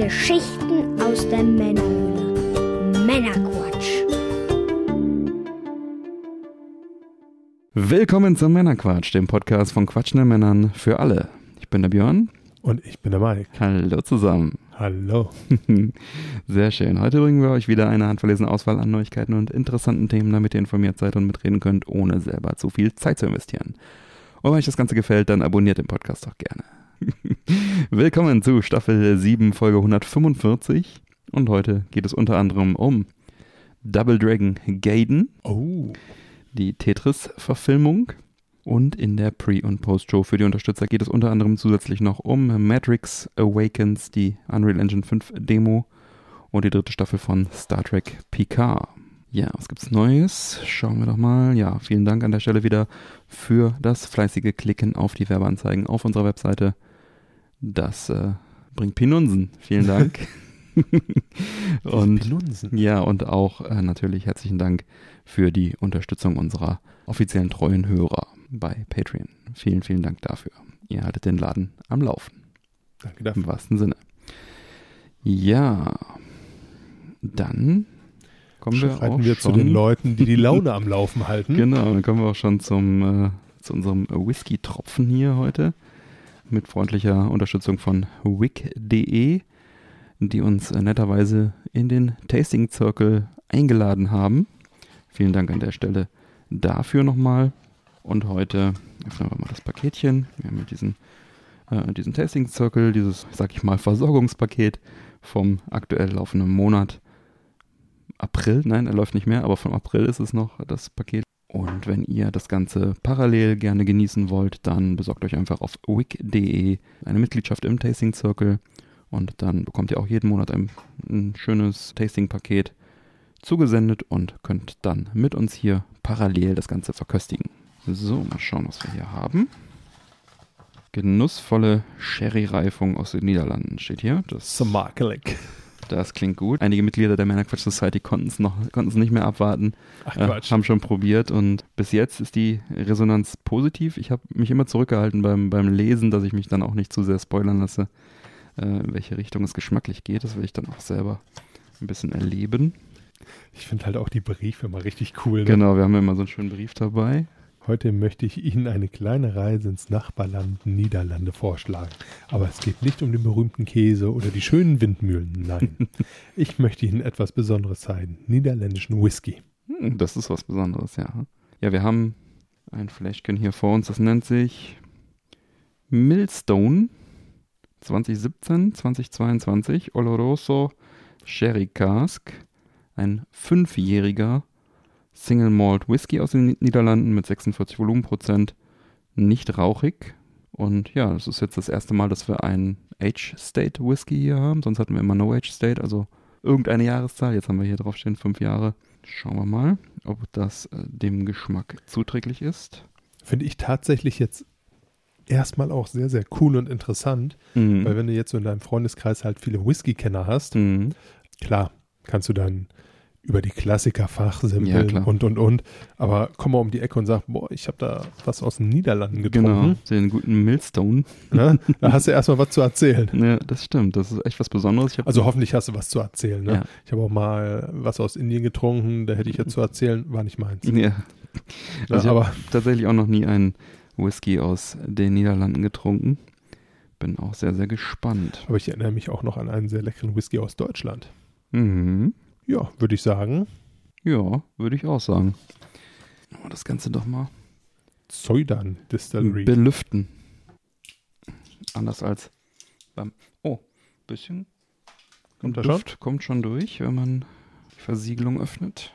Geschichten aus der Männerhöhle. Männerquatsch. Willkommen zum Männerquatsch, dem Podcast von quatschenden Männern für alle. Ich bin der Björn. Und ich bin der Mike. Hallo zusammen. Hallo. Sehr schön. Heute bringen wir euch wieder eine handverlesene Auswahl an Neuigkeiten und interessanten Themen, damit ihr informiert seid und mitreden könnt, ohne selber zu viel Zeit zu investieren. Und wenn euch das Ganze gefällt, dann abonniert den Podcast doch gerne. Willkommen zu Staffel 7, Folge 145. Und heute geht es unter anderem um Double Dragon Gaiden, Oh. die Tetris-Verfilmung. Und in der Pre- und Post-Show für die Unterstützer geht es unter anderem zusätzlich noch um Matrix Awakens, die Unreal Engine 5 Demo und die dritte Staffel von Star Trek Picard. Ja, was gibt's Neues? Schauen wir doch mal. Ja, vielen Dank an der Stelle wieder für das fleißige Klicken auf die Werbeanzeigen auf unserer Webseite. Das äh, bringt Pinunsen. Vielen Dank. und Pinunsen. ja, und auch äh, natürlich herzlichen Dank für die Unterstützung unserer offiziellen treuen Hörer bei Patreon. Vielen, vielen Dank dafür. Ihr haltet den Laden am Laufen. Danke dafür. Im wahrsten Sinne. Ja, dann kommen wir Schreiten auch wir schon, zu den Leuten, die die Laune am Laufen halten. Genau, dann kommen wir auch schon zum, äh, zu unserem Whisky-Tropfen hier heute mit freundlicher Unterstützung von wick.de, die uns äh, netterweise in den Tasting Circle eingeladen haben. Vielen Dank an der Stelle dafür nochmal. Und heute öffnen wir mal das Paketchen. Wir haben hier diesen, äh, diesen Tasting Circle, dieses, sag ich mal, Versorgungspaket vom aktuell laufenden Monat April. Nein, er läuft nicht mehr, aber vom April ist es noch das Paket. Und wenn ihr das Ganze parallel gerne genießen wollt, dann besorgt euch einfach auf wick.de eine Mitgliedschaft im Tasting Circle und dann bekommt ihr auch jeden Monat ein, ein schönes Tasting-Paket zugesendet und könnt dann mit uns hier parallel das Ganze verköstigen. So, mal schauen, was wir hier haben. Genussvolle Sherry-Reifung aus den Niederlanden steht hier. Das Smakelijk. Das klingt gut. Einige Mitglieder der Männerquatsch Society konnten es noch, konnten es nicht mehr abwarten, Ach äh, haben schon probiert und bis jetzt ist die Resonanz positiv. Ich habe mich immer zurückgehalten beim, beim Lesen, dass ich mich dann auch nicht zu sehr spoilern lasse, äh, in welche Richtung es geschmacklich geht. Das will ich dann auch selber ein bisschen erleben. Ich finde halt auch die Briefe mal richtig cool. Ne? Genau, wir haben immer so einen schönen Brief dabei. Heute möchte ich Ihnen eine kleine Reise ins Nachbarland Niederlande vorschlagen. Aber es geht nicht um den berühmten Käse oder die schönen Windmühlen. Nein. ich möchte Ihnen etwas Besonderes zeigen. Niederländischen Whisky. Hm, das ist was Besonderes, ja. Ja, wir haben ein Fläschchen hier vor uns, das nennt sich Millstone 2017, 2022 Oloroso Sherry Cask. Ein fünfjähriger Single Malt Whisky aus den Niederlanden mit 46 Volumenprozent, nicht rauchig. Und ja, das ist jetzt das erste Mal, dass wir einen Age State Whisky hier haben. Sonst hatten wir immer No Age State, also irgendeine Jahreszahl. Jetzt haben wir hier drauf stehen fünf Jahre. Schauen wir mal, ob das äh, dem Geschmack zuträglich ist. Finde ich tatsächlich jetzt erstmal auch sehr, sehr cool und interessant. Mhm. Weil wenn du jetzt so in deinem Freundeskreis halt viele Whisky-Kenner hast, Mhm. klar, kannst du dann über die Klassiker Ja, fachsimpeln klar. und, und, und. Aber komm mal um die Ecke und sag, boah, ich habe da was aus den Niederlanden Genau, getrunken. den guten Millstone. Ne? Da hast du erstmal was zu erzählen. Ja, das stimmt. Das ist echt was Besonderes. Also hoffentlich hast du was zu erzählen. Ne? Ja. Ich habe auch mal was aus Indien getrunken, da hätte ich jetzt zu erzählen, war nicht meins. ja. Ja, Also ich aber tatsächlich auch noch nie einen Whisky aus den Niederlanden getrunken. Bin auch sehr, sehr gespannt. aber ich erinnere mich auch noch an einen sehr leckeren Whisky aus Deutschland. Mhm. Ja, würde ich sagen. Ja, würde ich auch sagen. Das Ganze doch mal Zeudan Distillery. belüften. Anders als beim. Oh, bisschen. Kommt da schon? Duft kommt schon durch, wenn man die Versiegelung öffnet.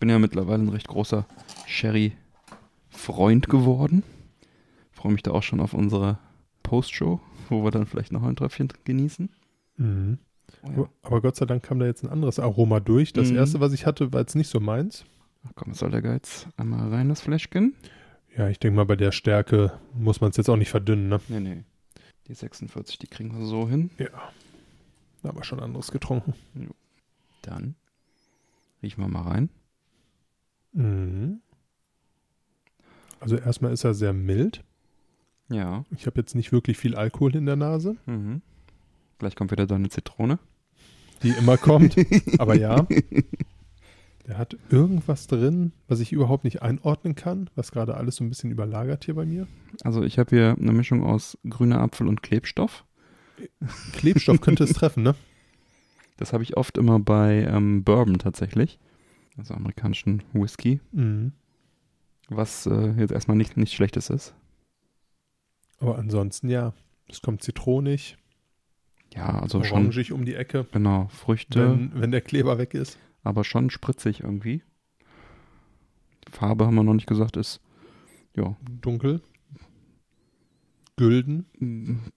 Bin ja mittlerweile ein recht großer Sherry-Freund geworden. Freue mich da auch schon auf unsere Postshow, wo wir dann vielleicht noch ein Tröpfchen genießen. Mhm. Oh ja. Aber Gott sei Dank kam da jetzt ein anderes Aroma durch. Das Mhm. erste, was ich hatte, war jetzt nicht so meins. Ach komm, soll der Geiz? Einmal rein, das Fläschchen. Ja, ich denke mal, bei der Stärke muss man es jetzt auch nicht verdünnen, ne? Nee, nee. Die 46, die kriegen wir so hin. Ja. Aber schon anderes getrunken. Dann riechen wir mal rein. Mhm. Also erstmal ist er sehr mild. Ja. Ich habe jetzt nicht wirklich viel Alkohol in der Nase. Mhm. Gleich kommt wieder deine Zitrone. Die immer kommt. Aber ja. Der hat irgendwas drin, was ich überhaupt nicht einordnen kann, was gerade alles so ein bisschen überlagert hier bei mir. Also ich habe hier eine Mischung aus grüner Apfel und Klebstoff. Klebstoff könnte es treffen, ne? Das habe ich oft immer bei ähm, Bourbon tatsächlich. Also amerikanischen Whisky. Mhm. Was äh, jetzt erstmal nicht, nichts Schlechtes ist. Aber ansonsten ja. Es kommt zitronig, Ja, also schon, orangig um die Ecke, genau, Früchte, wenn, wenn der Kleber weg ist. aber schon spritzig irgendwie. Farbe haben wir noch nicht gesagt, ist ja Dunkel. Gülden.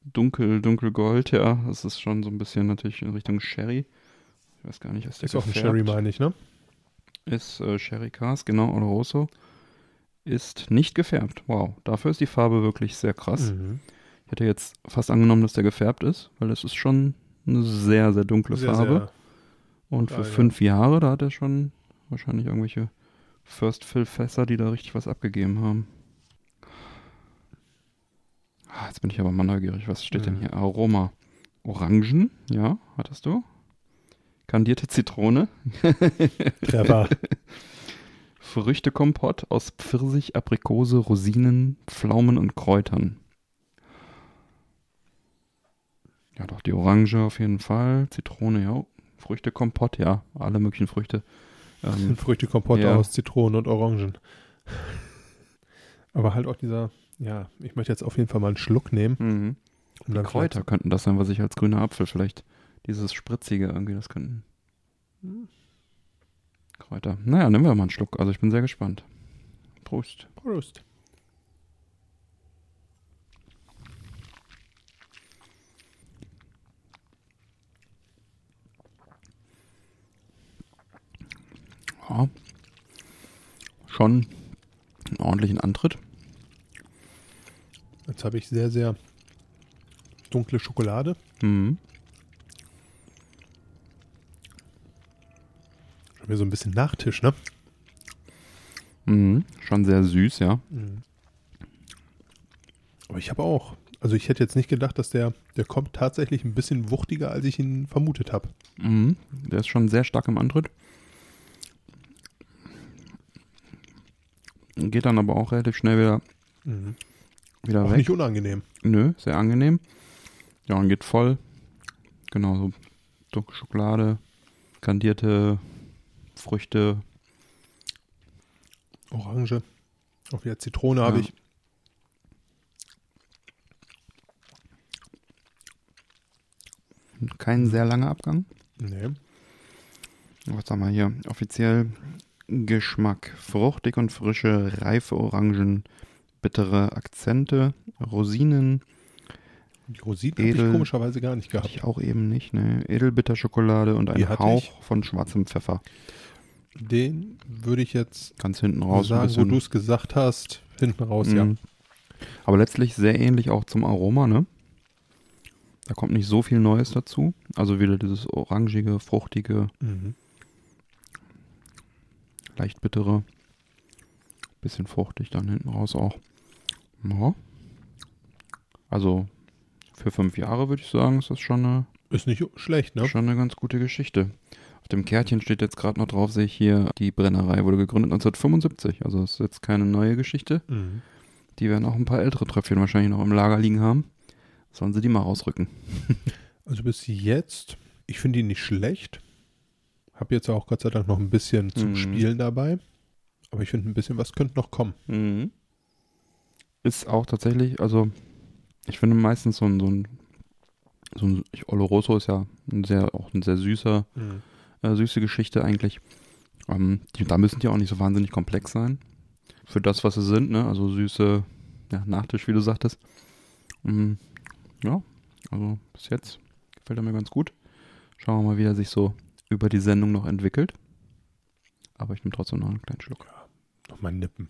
dunkel, dunkelgold, ja. Das ist schon so ein bisschen natürlich in Richtung Sherry. Ich weiß gar nicht, was der Ist auch ein. Sherry, meine ich, ne? Ist äh, Sherry Cask, genau, Oloroso. Ist nicht gefärbt. Wow, dafür ist die Farbe wirklich sehr krass. Mhm. Ich hätte jetzt fast angenommen, dass der gefärbt ist, weil es ist schon eine sehr, sehr dunkle Sehr, Farbe. Und für ja. fünf Jahre, da hat er schon wahrscheinlich irgendwelche First Fill Fässer, die da richtig was abgegeben haben. Ah, jetzt bin ich aber mal neugierig. Was steht denn Mhm. hier? Aroma. Orangen, ja, hattest du? Kandierte Zitrone. sehr Treffer. Früchtekompott aus Pfirsich, Aprikose, Rosinen, Pflaumen und Kräutern. Ja, doch, die Orange auf jeden Fall. Zitrone, ja. Früchtekompott, ja. Alle möglichen Früchte. Ähm, Früchtekompott ja. aus Zitronen und Orangen. Aber halt auch dieser, ja, ich möchte jetzt auf jeden Fall mal einen Schluck nehmen. mhm. Um dann Kräuter könnten das sein, was ich als grüner Apfel vielleicht. Dieses Spritzige irgendwie, das könnten. Kräuter. Naja, nehmen wir mal einen Schluck. Also ich bin sehr gespannt. Prost. Prost. Ja. Schon einen ordentlichen Antritt. Jetzt habe ich sehr, sehr dunkle Schokolade. Mhm. Schon wieder so ein bisschen Nachtisch, ne? Mhm. Schon sehr süß, ja. Aber ich habe auch, also ich hätte jetzt nicht gedacht, dass der, der kommt tatsächlich ein bisschen wuchtiger, als ich ihn vermutet habe. Mhm. Der ist schon sehr stark im Antritt. Geht dann aber auch relativ schnell wieder, wieder Auch weg. nicht unangenehm. Nö, sehr angenehm. Ja, und geht voll. Genau, so dunkle Schokolade, kandierte Früchte. Orange. Auch wieder Zitrone habe Ja. ich. Kein sehr langer Abgang. Nee. Was haben wir hier? Offiziell Geschmack. Fruchtig und frische, reife Orangen, bittere Akzente, Rosinen. Die Rosinen habe ich Edel- komischerweise gar nicht gehabt. ich auch eben nicht, ne? Edelbitterschokolade und ein Hauch ich. von schwarzem Pfeffer. Den würde ich jetzt Ganz hinten raus. sagen, wo du es gesagt hast, hinten raus, Mhm. ja. Aber letztlich sehr ähnlich auch zum Aroma, ne? Da kommt nicht so viel Neues dazu. Also wieder dieses orangige, fruchtige, Mhm. Leicht bittere. Bisschen fruchtig dann hinten raus auch. Ja. Also für fünf Jahre würde ich sagen, ist das schon eine, Ist nicht schlecht, ne? schon eine ganz gute Geschichte. Auf dem Kärtchen steht jetzt gerade noch drauf, sehe ich hier, die Brennerei wurde gegründet 1975. Also das ist jetzt keine neue Geschichte. Mhm. Die werden auch ein paar ältere Tröpfchen wahrscheinlich noch im Lager liegen haben. Sollen sie die mal rausrücken. Also bis jetzt, ich finde ihn nicht schlecht. Habe jetzt auch Gott sei Dank noch ein bisschen zum Mhm. Spielen dabei. Aber ich finde ein bisschen was könnte noch kommen. Mhm. Ist auch tatsächlich, also ich finde meistens so ein, so ein, so ein Oloroso ist ja ein sehr, auch ein sehr süßer, äh, süße Geschichte eigentlich. Ähm, die, da müssen die auch nicht so wahnsinnig komplex sein. Für das, was sie sind, ne? Also süße ja, Nachtisch, wie du sagtest. Mhm. Ja, also bis jetzt gefällt er mir ganz gut. Schauen wir mal, wie er sich so über die Sendung noch entwickelt. Aber ich nehme trotzdem noch einen kleinen Schluck. Noch mal nippen.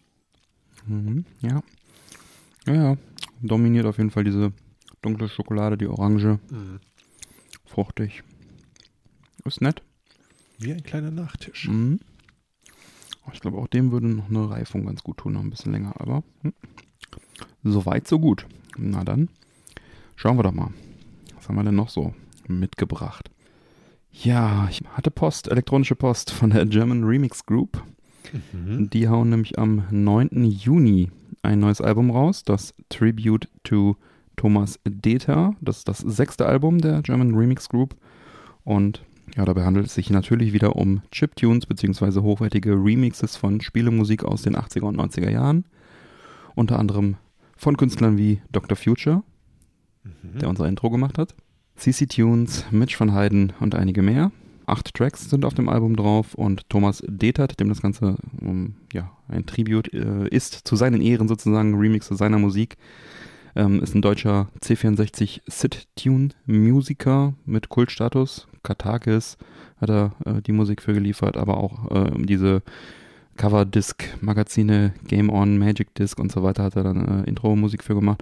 Mhm, ja. Ja, ja. Dominiert auf jeden Fall diese dunkle Schokolade, die Orange, fruchtig. Ist nett. Wie ein kleiner Nachtisch. Mhm. Aber Ich glaube, auch dem würde noch eine Reifung ganz gut tun, noch ein bisschen länger, aber hm. so weit, so gut. Na dann, schauen wir doch mal. Was haben wir denn noch so? mitgebracht. Ja, ich hatte Post, elektronische Post von der German Remix Group. Mhm. Die hauen nämlich am 9. Juni ein neues Album raus, das Tribute to Thomas Deta. Das ist das sechste Album der German Remix Group. Und ja, dabei handelt es sich natürlich wieder um Chiptunes bzw. hochwertige Remixes von Spielemusik aus den 80er und 90er Jahren. Unter anderem von Künstlern wie Dr. Future, Mhm. der unser Intro gemacht hat. CC Tunes, Mitch van Heiden und einige mehr. Acht Tracks sind auf dem Album drauf und Thomas Detert, dem das Ganze um, ja, ein Tribute äh, ist, zu seinen Ehren sozusagen, Remix zu seiner Musik, ähm, ist ein deutscher C64 Sit-Tune-Musiker mit Kultstatus. Katakis hat er äh, die Musik für geliefert, aber auch äh, diese Cover-Disc-Magazine, Game On, Magic Disc und so weiter hat er dann äh, Intro-Musik für gemacht.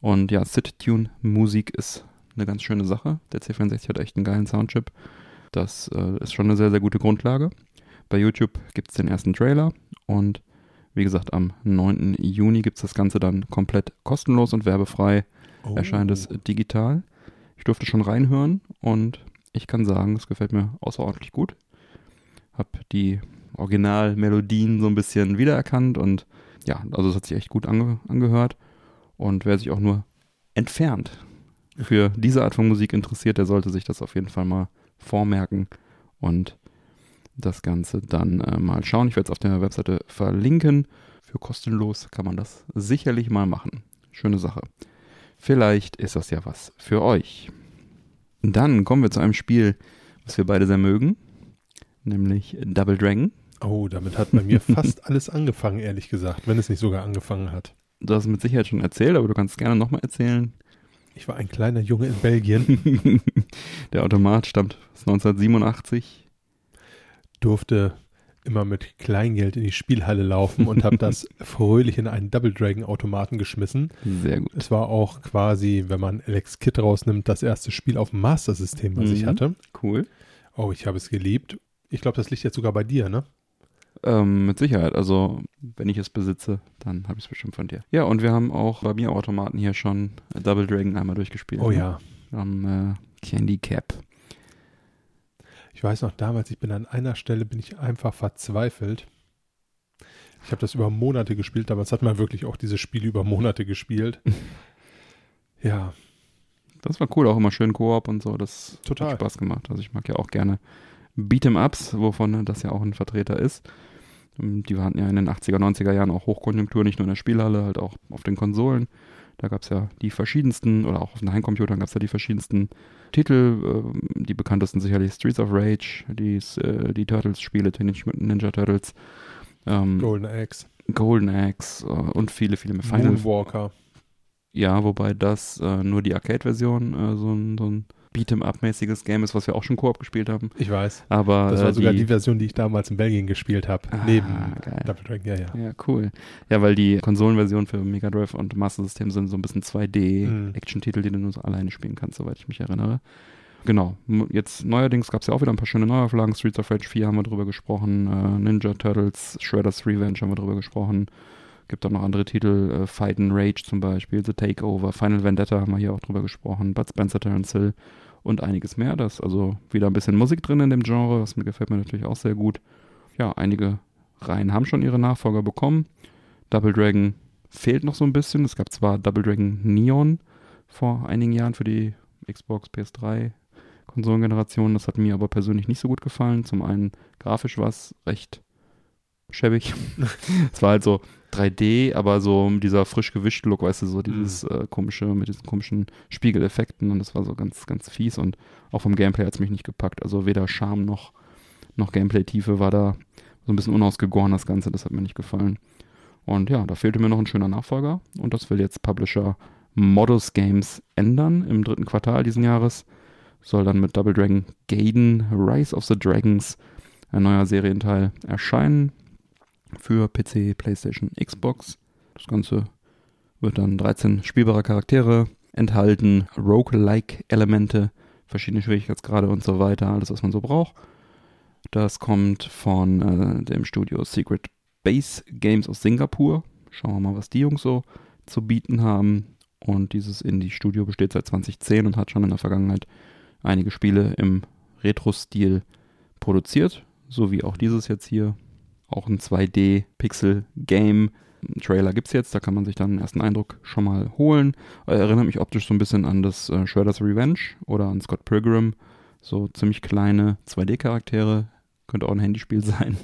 Und ja, Sit-Tune-Musik ist eine ganz schöne Sache. Der C64 hat echt einen geilen Soundchip. Das äh, ist schon eine sehr, sehr gute Grundlage. Bei YouTube gibt es den ersten Trailer und wie gesagt, am 9. Juni gibt es das Ganze dann komplett kostenlos und werbefrei. Oh. Erscheint es digital. Ich durfte schon reinhören und ich kann sagen, es gefällt mir außerordentlich gut. Hab die Originalmelodien so ein bisschen wiedererkannt und ja, also es hat sich echt gut ange angehört. Und wer sich auch nur entfernt für diese Art von Musik interessiert, der sollte sich das auf jeden Fall mal vormerken und das Ganze dann äh, mal schauen. Ich werde es auf der Webseite verlinken. Für kostenlos kann man das sicherlich mal machen. Schöne Sache. Vielleicht ist das ja was für euch. Dann kommen wir zu einem Spiel, was wir beide sehr mögen, nämlich Double Dragon. Oh, damit hat bei mir fast alles angefangen, ehrlich gesagt, wenn es nicht sogar angefangen hat. Du hast es mit Sicherheit schon erzählt, aber du kannst es gerne nochmal erzählen. Ich war ein kleiner Junge in Belgien, Der Automat stammt aus 1987. durfte immer mit Kleingeld in die Spielhalle laufen und habe das fröhlich in einen Double Dragon Automaten geschmissen. Sehr gut. Es war auch quasi, wenn man Alex Kid rausnimmt, das erste Spiel auf dem Master System, was ich Mhm. hatte. Cool. Oh, ich habe es geliebt. Ich glaube, das liegt jetzt sogar bei dir, ne? Ähm, mit Sicherheit. Also, wenn ich es besitze, dann habe ich es bestimmt von dir. Ja, und wir haben auch bei mir Automaten hier schon Double Dragon einmal durchgespielt. Oh ne? ja. Am äh, Candy Cap. Ich weiß noch damals, ich bin an einer Stelle, bin ich einfach verzweifelt. Ich habe das über Monate gespielt. Damals hat man wirklich auch diese Spiele über Monate gespielt. ja, Das war cool, auch immer schön Koop und so. Das Total. hat Spaß gemacht. Also ich mag ja auch gerne Beat'em-Ups, wovon das ja auch ein Vertreter ist. Ähm, Die hatten ja in den 80er, 90er Jahren auch Hochkonjunktur, nicht nur in der Spielhalle, halt auch auf den Konsolen. Da gab es ja die verschiedensten, oder auch auf den Heimcomputern gab es ja die verschiedensten Titel. ähm, Die bekanntesten sicherlich Streets of Rage, die, äh, die Turtles-Spiele, Teenage Mutant Ninja Turtles, ähm, Golden Axe, Golden Axe äh, und viele, viele mehr. Final Moonwalker. ja, wobei das äh, nur die Arcade-Version äh, so ein, so ein Beat'em-up-mäßiges Game ist, was wir auch schon Koop gespielt haben. Ich weiß. Aber Das war äh, sogar die, die, Version, die ich damals in Belgien gespielt habe. Ah, neben geil. Double Dragon, ja, ja. ja, cool. Ja, weil die Konsolenversion für Mega Drive und Master System sind so ein bisschen Mhm. 2D-Action-Titel, die du nur so alleine spielen kannst, soweit ich mich erinnere. Genau. Jetzt neuerdings gab es ja auch wieder ein paar schöne Neuauflagen. Streets of Rage 4 haben wir drüber gesprochen. Äh, Ninja Turtles, Shredder's Revenge haben wir drüber gesprochen. Gibt auch noch andere Titel. Äh, Fight and Rage zum Beispiel. The Takeover. Final Vendetta haben wir hier auch drüber gesprochen. Bud Spencer, Terence Hill und einiges mehr. Da ist also wieder ein bisschen Musik drin in dem Genre. Das mir gefällt mir natürlich auch sehr gut. Ja, einige Reihen haben schon ihre Nachfolger bekommen. Double Dragon fehlt noch so ein bisschen. Es gab zwar Double Dragon Neon vor einigen Jahren für die Xbox, PS3 Konsolengeneration. Das hat mir aber persönlich nicht so gut gefallen. Zum einen grafisch war es recht schäbig. es war halt so 3D, aber so dieser frisch gewischte Look, weißt du, so dieses äh, komische, mit diesen komischen Spiegeleffekten und das war so ganz, ganz fies und auch vom Gameplay hat es mich nicht gepackt. Also weder Charme noch, noch Gameplay-Tiefe war da so ein bisschen unausgegoren, das Ganze, das hat mir nicht gefallen. Und ja, da fehlte mir noch ein schöner Nachfolger und das will jetzt Publisher Modus Games ändern im dritten Quartal diesen Jahres. Soll dann mit Double Dragon Gaiden Rise of the Dragons ein neuer Serienteil erscheinen für PC, PlayStation, Xbox. Das Ganze wird dann 13 spielbare Charaktere enthalten, Roguelike-Elemente, verschiedene Schwierigkeitsgrade und so weiter, alles was man so braucht. Das kommt von äh, dem Studio Secret Base Games aus Singapur. Schauen wir mal, was die Jungs so zu bieten haben. Und dieses Indie-Studio besteht seit 2010 und hat schon in der Vergangenheit einige Spiele im Retro-Stil produziert, so wie auch dieses jetzt hier. Auch ein 2D-Pixel-Game. Trailer gibt es jetzt, da kann man sich dann einen ersten Eindruck schon mal holen. Erinnert mich optisch so ein bisschen an das äh, Shredder's Revenge oder an Scott Pilgrim. So ziemlich kleine 2D-Charaktere. Könnte auch ein Handyspiel sein.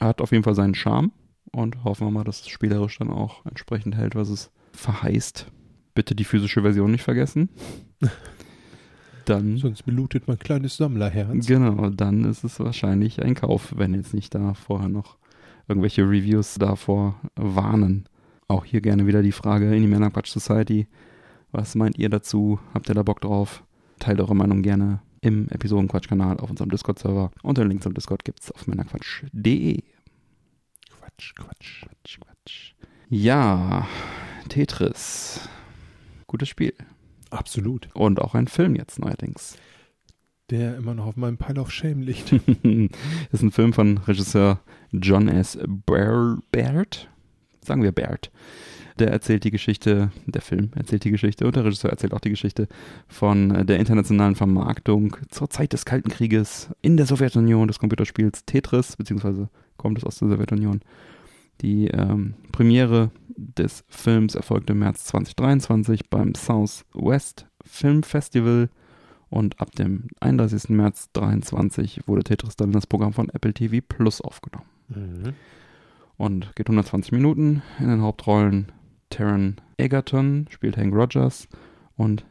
Hat auf jeden Fall seinen Charme und hoffen wir mal, dass es spielerisch dann auch entsprechend hält, was es verheißt. Bitte die physische Version nicht vergessen. Dann, Sonst belootet mein kleines Sammlerherz. genau, dann ist es wahrscheinlich ein Kauf, wenn jetzt nicht da vorher noch irgendwelche Reviews davor warnen. Auch hier gerne wieder die Frage in die Männerquatsch Society. Was meint ihr dazu? Habt ihr da Bock drauf? Teilt eure Meinung gerne im Episodenquatsch-Kanal auf unserem Discord-Server. Und den Link zum Discord gibt's auf männerquatsch.de. Quatsch, Quatsch. Quatsch, Quatsch. Ja, Tetris. Gutes Spiel. Absolut. Und auch ein Film jetzt neuerdings. Der immer noch auf meinem Pile of Shame liegt. ist ein Film von Regisseur John S. Bair- Baird. Sagen wir Baird. Der erzählt die Geschichte, der Film erzählt die Geschichte und der Regisseur erzählt auch die Geschichte von der internationalen Vermarktung zur Zeit des Kalten Krieges in der Sowjetunion des Computerspiels Tetris, beziehungsweise kommt es aus der Sowjetunion. Die ähm, Premiere des Films erfolgte im März 2023 beim Southwest Film Festival und ab dem 31. März 2023 wurde Tetris dann in das Programm von Apple TV Plus aufgenommen. Mhm. Und geht 120 Minuten. In den Hauptrollen Taron Egerton spielt Hank Rogers und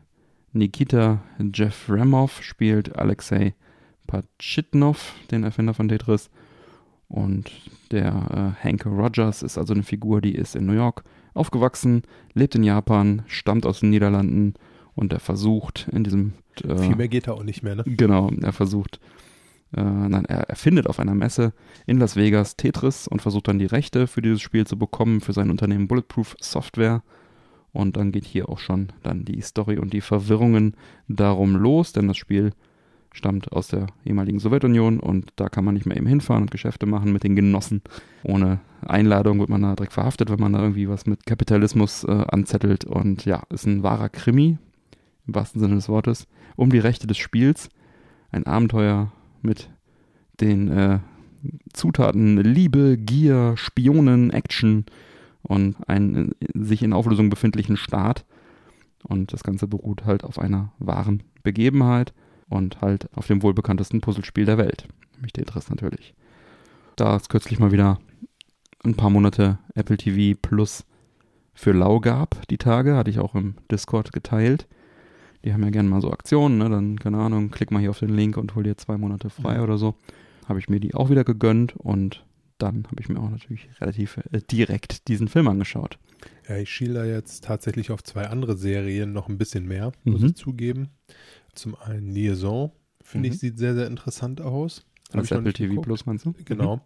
Nikita Jefremov spielt Alexei Pachitnov, den Erfinder von Tetris. Und der äh, Hank Rogers ist also eine Figur, die ist in New York aufgewachsen, lebt in Japan, stammt aus den Niederlanden und er versucht in diesem äh, Viel mehr geht da auch nicht mehr, ne? Genau, er versucht, äh, nein, er erfindet auf einer Messe in Las Vegas Tetris und versucht dann die Rechte für dieses Spiel zu bekommen für sein Unternehmen Bulletproof Software. Und dann geht hier auch schon dann die Story und die Verwirrungen darum los, denn das Spiel stammt aus der ehemaligen Sowjetunion und da kann man nicht mehr eben hinfahren und Geschäfte machen mit den Genossen. Ohne Einladung wird man da direkt verhaftet, wenn man da irgendwie was mit Kapitalismus äh, anzettelt. Und ja, ist ein wahrer Krimi, im wahrsten Sinne des Wortes, um die Rechte des Spiels. Ein Abenteuer mit den äh, Zutaten Liebe, Gier, Spionen, Action und einen äh, sich in Auflösung befindlichen Staat. Und das Ganze beruht halt auf einer wahren Begebenheit und halt auf dem wohlbekanntesten Puzzlespiel der Welt, nämlich Tetris natürlich. Da es kürzlich mal wieder ein paar Monate Apple TV Plus für lau gab, die Tage, hatte ich auch im Discord geteilt. Die haben ja gerne mal so Aktionen, ne? dann, keine Ahnung, klick mal hier auf den Link und hol dir zwei Monate frei Mhm. oder so. Habe ich mir die auch wieder gegönnt und dann habe ich mir auch natürlich relativ äh, direkt diesen Film angeschaut. Ja, ich schiel da jetzt tatsächlich auf zwei andere Serien noch ein bisschen mehr, muss Mhm. ich zugeben. Zum einen Liaison, finde Mhm. ich, sieht sehr, sehr interessant aus. Hab noch Apple TV geguckt. Plus meinst du? Genau.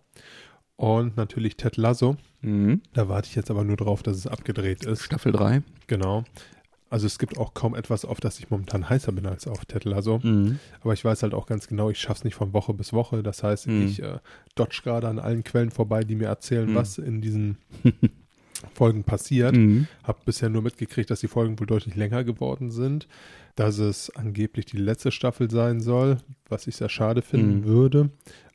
Und natürlich Ted Lasso. Mhm. Da warte ich jetzt aber nur drauf, dass es abgedreht ist. Staffel 3. Genau. Also es gibt auch kaum etwas, auf das ich momentan heißer bin als auf Ted Lasso. Mhm. Aber ich weiß halt auch ganz genau, ich schaff's nicht von Woche bis Woche. Das heißt, Mhm. ich äh, dodge gerade an allen Quellen vorbei, die mir erzählen, Mhm. was in diesen Folgen passiert. Mhm. Hab bisher nur mitgekriegt, dass die Folgen wohl deutlich länger geworden sind, dass es angeblich die letzte Staffel sein soll, was ich sehr schade finden Mhm. würde.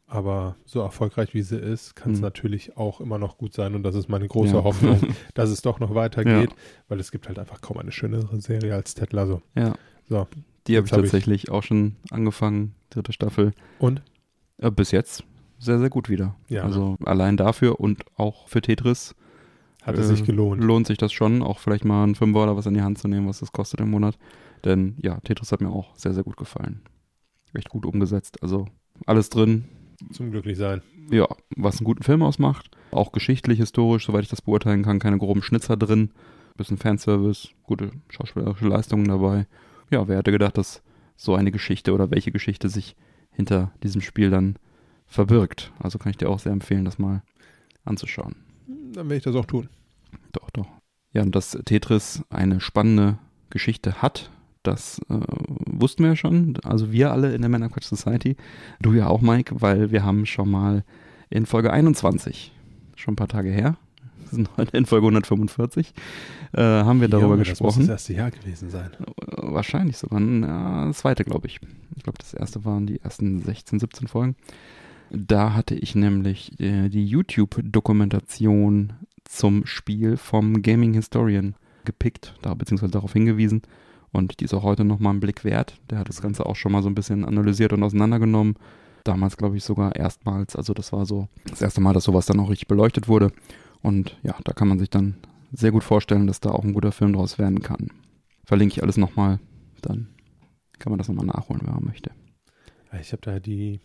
Aber so erfolgreich wie sie ist, kann es Mhm. natürlich auch immer noch gut sein. Und das ist meine große Ja. Hoffnung, dass es doch noch weitergeht, weil es gibt halt einfach kaum eine schönere Serie als Ted Lasso. Ja. So. Die habe ich hab ich- tatsächlich auch schon angefangen, dritte Staffel. Und? Äh, bis jetzt sehr, sehr gut wieder. Ja. Also allein dafür und auch für Tetris Hat es äh, sich gelohnt. lohnt sich das schon, auch vielleicht mal einen Fünfer oder was in die Hand zu nehmen, was das kostet im Monat. Denn ja, Tetris hat mir auch sehr, sehr gut gefallen. Echt gut umgesetzt. Also alles drin. Zum Glücklichsein. Ja, was einen guten Film ausmacht. Auch geschichtlich, historisch, soweit ich das beurteilen kann, keine groben Schnitzer drin. Bisschen Fanservice, gute schauspielerische Leistungen dabei. Ja, wer hätte gedacht, dass so eine Geschichte oder welche Geschichte sich hinter diesem Spiel dann verbirgt. Also kann ich dir auch sehr empfehlen, das mal anzuschauen. Dann werde ich das auch tun. Doch, doch. Ja, und dass Tetris eine spannende Geschichte hat, das äh, wussten wir ja schon. Also wir alle in der Männerquatsch Society. Du ja auch, Mike, weil wir haben schon mal in Folge 21, schon ein paar Tage her, sind heute in Folge 145, äh, haben wir darüber Junge, Das muss gesprochen. das erste Jahr gewesen sein. Äh, Wahrscheinlich sogar, ja, das zweite, glaube ich. Ich glaube, das erste waren die ersten 16, 17 Folgen. Da hatte ich nämlich äh, die YouTube-Dokumentation zum Spiel vom Gaming Historian gepickt, da beziehungsweise darauf hingewiesen. Und die ist auch heute nochmal einen Blick wert. Der hat das Ganze auch schon mal so ein bisschen analysiert und auseinandergenommen. Damals, glaube ich, sogar erstmals. Also das war so das erste Mal, dass sowas dann auch richtig beleuchtet wurde. Und ja, da kann man sich dann sehr gut vorstellen, dass da auch ein guter Film draus werden kann. Verlinke ich alles nochmal. Dann kann man das nochmal nachholen, wenn man möchte. Ich habe da die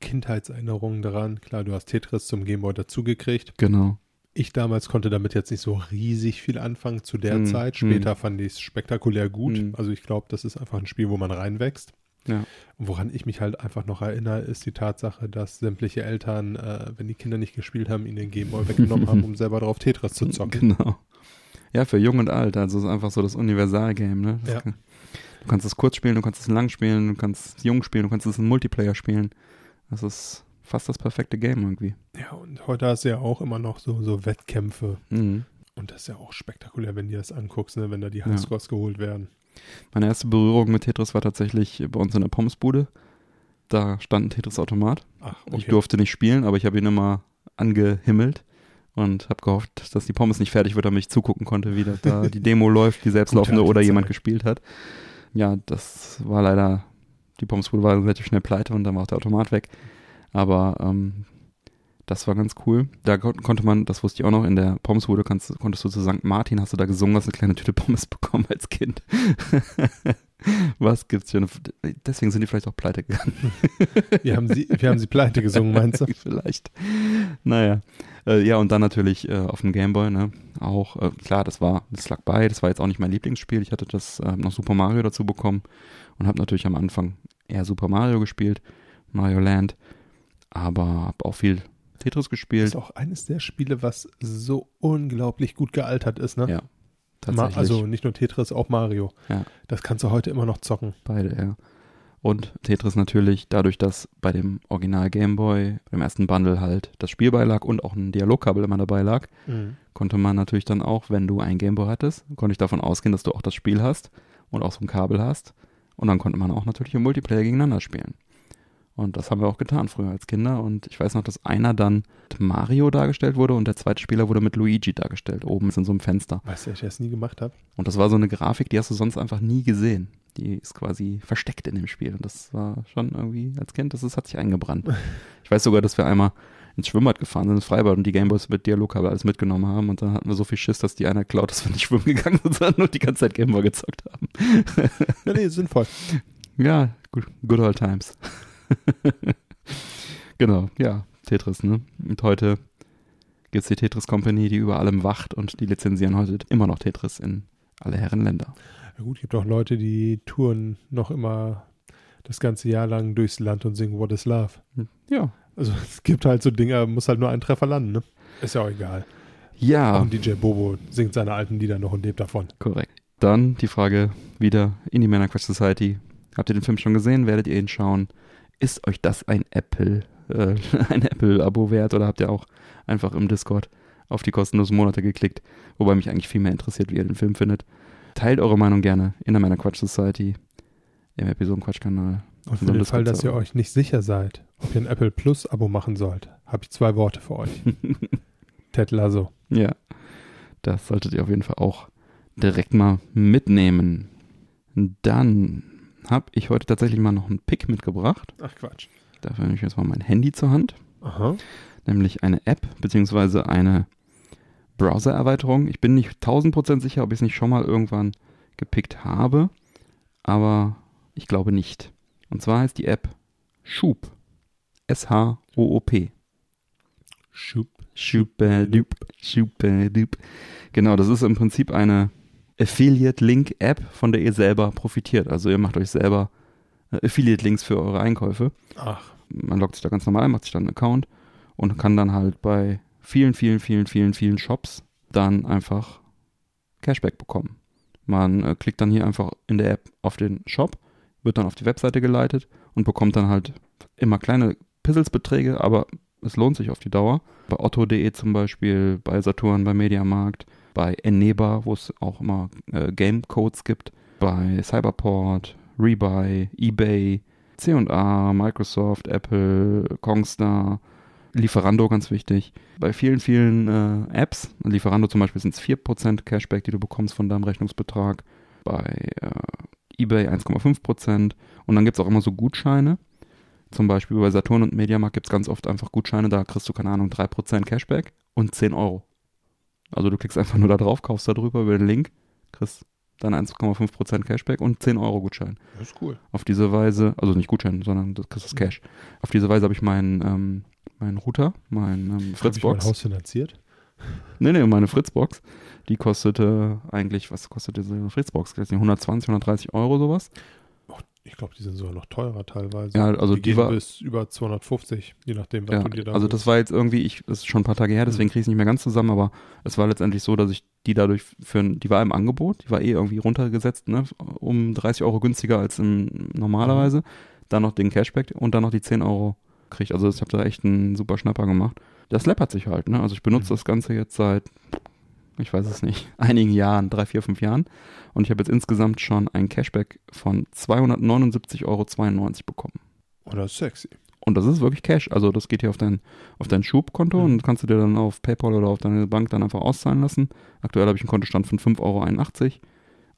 Kindheitserinnerungen daran. Klar, du hast Tetris zum Gameboy dazugekriegt. Genau. Ich damals konnte damit jetzt nicht so riesig viel anfangen zu der Hm, Zeit. hm. Später fand ich es spektakulär gut. Hm. Also ich glaube, das ist einfach ein Spiel, wo man reinwächst. Ja. Und woran ich mich halt einfach noch erinnere, ist die Tatsache, dass sämtliche Eltern, äh, wenn die Kinder nicht gespielt haben, ihnen den Gameboy weggenommen haben, um selber drauf Tetris zu zocken. Genau. Ja, für jung und alt. Also es ist einfach so das Universalgame, ne? Das Ja. kann, du kannst es kurz spielen, du kannst es lang spielen, du kannst es jung spielen, du kannst es in Multiplayer spielen. Das ist fast das perfekte Game irgendwie. Ja, und heute hast du ja auch immer noch so, so Wettkämpfe. Mhm. Und das ist ja auch spektakulär, wenn du das anguckst, ne? wenn da die Highscores geholt werden. Meine erste Berührung mit Tetris war tatsächlich bei uns in der Pommesbude. Da stand ein Tetris-Automat. Ach, Ich durfte nicht spielen, aber ich habe ihn immer angehimmelt und habe gehofft, dass die Pommes nicht fertig wird, damit ich zugucken konnte, wie da die Demo läuft, die selbstlaufende oder jemand gespielt hat. Ja, das war leider, die Pommesbude war relativ schnell pleite und dann war auch der Automat weg. Aber ähm, das war ganz cool. Da kon konnte man, das wusste ich auch noch, in der Pommesbude kannst, konntest du zu St. Martin, hast du da gesungen, hast eine kleine Tüte Pommes bekommen als Kind. Was gibt's für Deswegen sind die vielleicht auch pleite gegangen. Wir haben sie, wir haben sie pleite gesungen, meinst du? Vielleicht. Naja. Äh, ja, und dann natürlich äh, auf dem Gameboy, ne? Auch, äh, klar, das war, das lag bei, das war jetzt auch nicht mein Lieblingsspiel. Ich hatte das äh, noch Super Mario dazu bekommen und habe natürlich am Anfang eher Super Mario gespielt, Mario Land, aber habe auch viel Tetris Das gespielt. ist auch eines der Spiele, was so unglaublich gut gealtert ist, ne? Ja, tatsächlich. also nicht nur Tetris, auch Mario. Ja. Das kannst du heute immer noch zocken. Beide, ja. Und Tetris natürlich, dadurch, dass bei dem Original Gameboy, beim ersten Bundle halt das Spiel beilag und auch ein Dialogkabel immer dabei lag, konnte man natürlich dann auch, wenn du ein Gameboy hattest, konnte ich davon ausgehen, dass du auch das Spiel hast und auch so ein Kabel hast. Und dann konnte man auch natürlich im Multiplayer gegeneinander spielen. Und das haben wir auch getan früher als Kinder. Und ich weiß noch, dass einer dann mit Mario dargestellt wurde und der zweite Spieler wurde mit Luigi dargestellt, oben in so einem Fenster. Weißt du, ich das nie gemacht habe? Und das war so eine Grafik, die hast du sonst einfach nie gesehen. Die ist quasi versteckt in dem Spiel. Und das war schon irgendwie, als Kind, das ist, hat sich eingebrannt. Ich weiß sogar, dass wir einmal ins Schwimmbad gefahren sind, ins Freibad und die Gameboys mit Dialogkabel alles mitgenommen haben. Und dann hatten wir so viel Schiss, dass die einer klaut, dass wir nicht schwimmen gegangen sind, sondern nur die ganze Zeit Gameboy gezockt haben. Ja, nee, sinnvoll. Ja, good, good old times. genau, ja, Tetris, ne? Und heute gibt's die Tetris Company, die über allem wacht und die lizenzieren heute immer noch Tetris in alle Herren Länder. Ja, gut, gibt auch Leute, die touren noch immer das ganze Jahr lang durchs Land und singen What is Love. Ja. Also es gibt halt so Dinge, muss halt nur ein Treffer landen, ne? Ist ja auch egal. Ja, ein DJ Bobo singt seine alten Lieder noch und lebt davon. korrekt. Dann die Frage wieder in die Männer Quatsch Society. Habt ihr den Film schon gesehen? Werdet ihr ihn schauen? Ist euch das ein Apple, äh, ein Apple-Abo wert oder habt ihr auch einfach im Discord auf die kostenlosen Monate geklickt? Wobei mich eigentlich viel mehr interessiert, wie ihr den Film findet. Teilt eure Meinung gerne in der Männer Quatsch Society, im Episodenquatsch-Kanal. Und für den Fall, dass ihr euch nicht sicher seid, ob ihr ein Apple Plus Abo machen sollt, habe ich zwei Worte für euch. Ted Lasso. Ja, das solltet ihr auf jeden Fall auch direkt mal mitnehmen. Dann habe ich heute tatsächlich mal noch einen Pick mitgebracht. Ach Quatsch. Dafür nehme ich jetzt mal mein Handy zur Hand, Aha. nämlich eine App beziehungsweise eine Browser-Erweiterung. Ich bin nicht 1000% sicher, ob ich es nicht schon mal irgendwann gepickt habe, aber ich glaube nicht. Und zwar heißt die App Schub. S-H-O-O-P. Schub. Schuperdup, schuperdup. Genau, das ist im Prinzip eine Affiliate-Link-App, von der ihr selber profitiert. Also ihr macht euch selber äh, Affiliate-Links für eure Einkäufe. Ach. Man loggt sich da ganz normal, macht sich dann einen Account und kann dann halt bei vielen, vielen, vielen, vielen, vielen Shops dann einfach Cashback bekommen. Man äh, klickt dann hier einfach in der App auf den Shop, wird dann auf die Webseite geleitet und bekommt dann halt immer kleine Pisselsbeträge, aber es lohnt sich auf die Dauer. Bei otto.de zum Beispiel, bei Saturn, bei Mediamarkt, bei Eneba, wo es auch immer äh, Game-Codes gibt, bei Cyberport, Rebuy, eBay, C&A, Microsoft, Apple, Kongstar, Lieferando ganz wichtig. Bei vielen, vielen äh, Apps, Lieferando zum Beispiel sind es 4% Cashback, die du bekommst von deinem Rechnungsbetrag. Bei äh, eBay 1,5%. Und dann gibt es auch immer so Gutscheine. Zum Beispiel bei Saturn und Mediamarkt gibt es ganz oft einfach Gutscheine, da kriegst du, keine Ahnung, 3% Cashback und 10 Euro. Also du klickst einfach nur da drauf, kaufst da drüber über den Link, kriegst dann 1,5% Cashback und 10 Euro Gutschein. Das ist cool. Auf diese Weise, also nicht Gutschein, sondern das kriegst das Cash. Auf diese Weise habe ich meinen ähm, meinen Router, mein ähm, Habe ich mein Fritzbox. Haus finanziert? Nee, nee, meine Fritzbox. Die kostete eigentlich, was kostet diese Fritzbox? Ich weiß nicht, 120, 130 Euro sowas. Ich glaube, die sind sogar noch teurer teilweise. Ja, also die, die war, bis über 250, je nachdem, was ja, du dir da also das war jetzt irgendwie, ich, das ist schon ein paar Tage her, deswegen Mhm. kriege ich es nicht mehr ganz zusammen, aber es war letztendlich so, dass ich die dadurch für, die war im Angebot, die war eh irgendwie runtergesetzt, ne, um 30 Euro günstiger als im, normalerweise. Dann noch den Cashback und dann noch die 10 Euro kriegt. Also ich habe da echt einen super Schnapper gemacht. Das läppert sich halt, ne? Also ich benutze Mhm. das Ganze jetzt seit, ich weiß es nicht, einigen Jahren, drei, vier, fünf Jahren. Und ich habe jetzt insgesamt schon ein Cashback von 279,92 Euro bekommen. Oder sexy. Und das ist wirklich Cash. Also das geht hier auf dein, auf dein Schubkonto Mhm. und kannst du dir dann auf PayPal oder auf deine Bank dann einfach auszahlen lassen. Aktuell habe ich einen Kontostand von 5,81 Euro,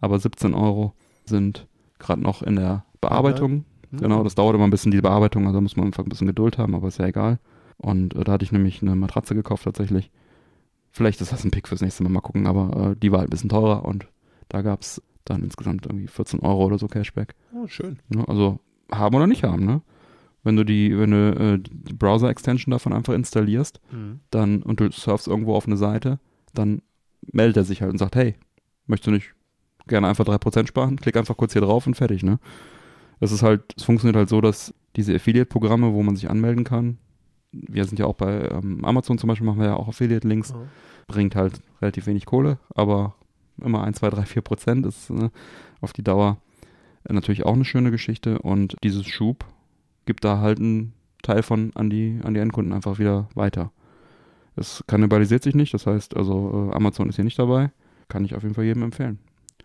aber 17 Euro sind gerade noch in der Bearbeitung. Hm? Genau, das dauert immer ein bisschen, die Bearbeitung, also muss man einfach ein bisschen Geduld haben, aber ist ja egal. Und äh, da hatte ich nämlich eine Matratze gekauft tatsächlich. Vielleicht ist das ein Pick fürs nächste Mal, mal gucken, aber äh, die war halt ein bisschen teurer und da gab es dann insgesamt irgendwie 14 Euro oder so Cashback. Oh, schön. Ne? Also haben oder nicht haben, ne? Wenn du die, wenn du äh, die Browser-Extension davon einfach installierst, Mhm. dann und du surfst irgendwo auf eine Seite, dann meldet er sich halt und sagt, hey, möchtest du nicht gerne einfach 3% sparen? Klick einfach kurz hier drauf und fertig, ne? Das ist halt, es funktioniert halt so, dass diese Affiliate-Programme, wo man sich anmelden kann, wir sind ja auch bei ähm, Amazon zum Beispiel, machen wir ja auch Affiliate-Links, Ja. bringt halt relativ wenig Kohle, aber immer 1, 2, 3, 4 Prozent ist ne, auf die Dauer äh, natürlich auch eine schöne Geschichte und dieses Schub gibt da halt einen Teil von an die, an die Endkunden einfach wieder weiter. Es kannibalisiert sich nicht, das heißt also äh, Amazon ist hier nicht dabei, kann ich auf jeden Fall jedem empfehlen.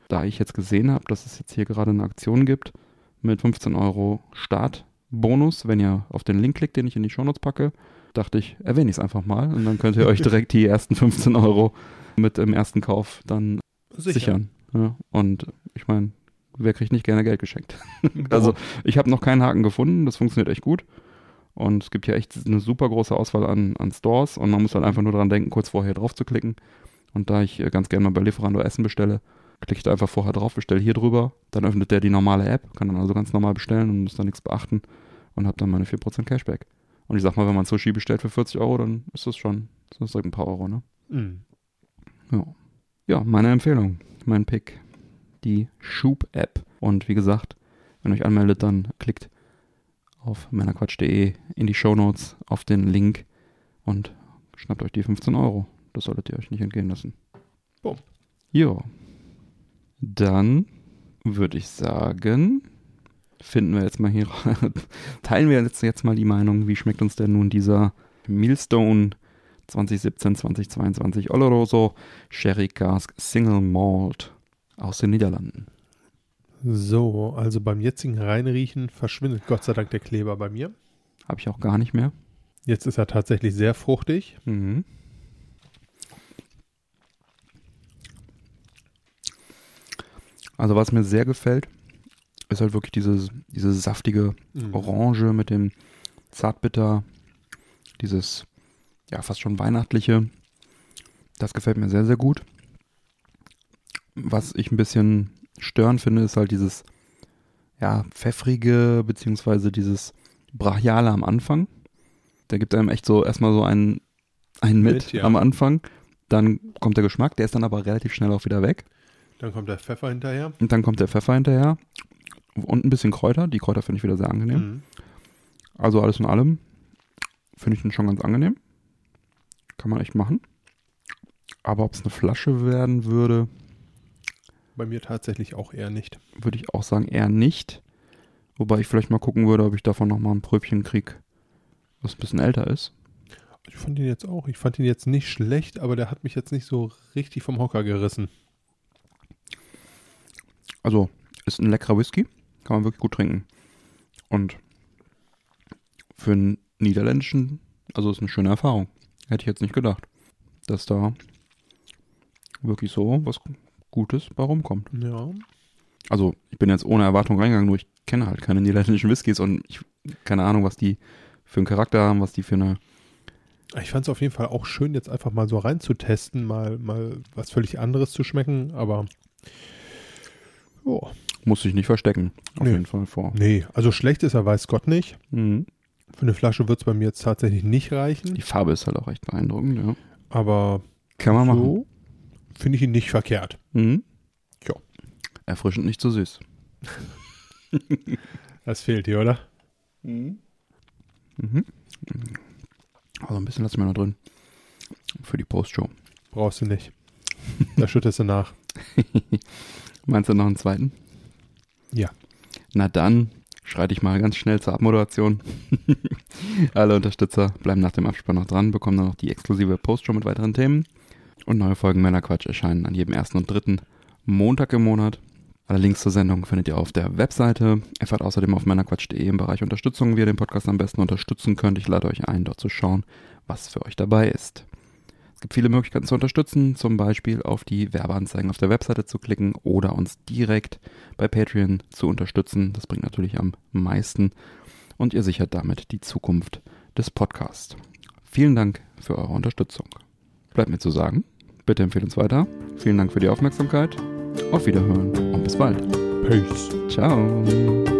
Da ich jetzt gesehen habe, dass es jetzt hier gerade eine Aktion gibt mit 15 Euro Startbonus, wenn ihr auf den Link klickt, den ich in die Shownotes packe, dachte ich, erwähne ich es einfach mal und dann könnt ihr euch direkt die ersten 15 Euro mit dem ersten Kauf dann sichern. Ja, und ich meine, wer kriegt nicht gerne Geld geschenkt? Also ich habe noch keinen Haken gefunden, das funktioniert echt gut. Und es gibt hier echt eine super große Auswahl an, an Stores und man muss halt einfach nur dran denken, kurz vorher drauf zu klicken. Und da ich äh, ganz gerne mal bei Lieferando Essen bestelle, klicke ich da einfach vorher drauf, bestelle hier drüber, dann öffnet der die normale App, kann dann also ganz normal bestellen und muss da nichts beachten und habe dann meine 4% Cashback. Und ich sag mal, wenn man Sushi bestellt für 40 Euro, dann ist das schon, das ist ein paar Euro, ne? Mhm. Ja. Ja, meine Empfehlung, mein Pick, die Schub-App. Und wie gesagt, wenn ihr euch anmeldet, dann klickt auf männerquatsch.de in die Shownotes auf den Link und schnappt euch die 15 Euro. Das solltet ihr euch nicht entgehen lassen. Bumm. Jo. Dann würde ich sagen, finden wir jetzt mal hier, teilen wir jetzt, jetzt mal die Meinung, wie schmeckt uns denn nun dieser Millstone 2017, 2022 Oloroso Sherry Cask Single Malt aus den Niederlanden. So, also beim jetzigen Reinriechen verschwindet Gott sei Dank der Kleber bei mir. Habe ich auch gar nicht mehr. Jetzt ist er tatsächlich sehr fruchtig. Mhm. Also was mir sehr gefällt, ist halt wirklich dieses, diese saftige Mhm. Orange mit dem Zartbitter, dieses ja fast schon weihnachtliche. Das gefällt mir sehr, sehr gut. Was ich ein bisschen störend finde, ist halt dieses ja pfeffrige beziehungsweise dieses brachiale am Anfang. Der gibt einem echt so erstmal so einen, einen mit, Mit, ja. am Anfang. Dann kommt der Geschmack, der ist dann aber relativ schnell auch wieder weg. Dann kommt der Pfeffer hinterher. Und dann kommt der Pfeffer hinterher und ein bisschen Kräuter. Die Kräuter finde ich wieder sehr angenehm. Mhm. Also alles in allem finde ich den schon ganz angenehm. Kann man echt machen. Aber ob es eine Flasche werden würde, Bei mir tatsächlich auch eher nicht. würde ich auch sagen eher nicht. Wobei ich vielleicht mal gucken würde, ob ich davon nochmal ein Pröbchen kriege, was ein bisschen älter ist. Ich fand ihn jetzt auch. Ich fand ihn jetzt nicht schlecht, aber der hat mich jetzt nicht so richtig vom Hocker gerissen. Also ist ein leckerer Whisky. Kann man wirklich gut trinken. Und für einen niederländischen, also ist eine schöne Erfahrung. Hätte ich jetzt nicht gedacht, dass da wirklich so was Gutes bei rumkommt. Ja. Also ich bin jetzt ohne Erwartung reingegangen, nur ich kenne halt keine niederländischen Whiskys und ich keine Ahnung, was die für einen Charakter haben, was die für eine Ich fand es auf jeden Fall auch schön, jetzt einfach mal so reinzutesten, mal, mal was völlig anderes zu schmecken, aber jo. muss sich nicht verstecken. Auf Nee. jeden Fall vor. Nee, also schlecht ist er, weiß Gott nicht. Mhm. Für eine Flasche wird es bei mir jetzt tatsächlich nicht reichen, Die Farbe ist halt auch echt beeindruckend, ja. aber Kann man machen. so finde ich ihn nicht verkehrt. Mhm. Ja. Erfrischend nicht zu süß. Das fehlt hier, oder? Mhm. Also ein bisschen lassen wir noch drin. Für die Postshow. Brauchst du nicht. Da schüttest du nach. Meinst du noch einen zweiten? Ja. Na dann schreite ich mal ganz schnell zur Abmoderation. Alle Unterstützer bleiben nach dem Abspann noch dran, bekommen dann noch die exklusive Postshow mit weiteren Themen. Und neue Folgen Männerquatsch erscheinen an jedem ersten und dritten Montag im Monat. Alle Links zur Sendung findet ihr auf der Webseite. Erfahrt außerdem auf männerquatsch.de im Bereich Unterstützung, wie ihr den Podcast am besten unterstützen könnt. Ich lade euch ein, dort zu schauen, was für euch dabei ist. Es gibt viele Möglichkeiten zu unterstützen, zum Beispiel auf die Werbeanzeigen auf der Webseite zu klicken oder uns direkt bei Patreon zu unterstützen. Das bringt natürlich am meisten und ihr sichert damit die Zukunft des Podcasts. Vielen Dank für eure Unterstützung. Bleibt mir zu sagen, bitte empfehlt uns weiter. Vielen Dank für die Aufmerksamkeit. Auf Wiederhören und bis bald. Peace. Ciao.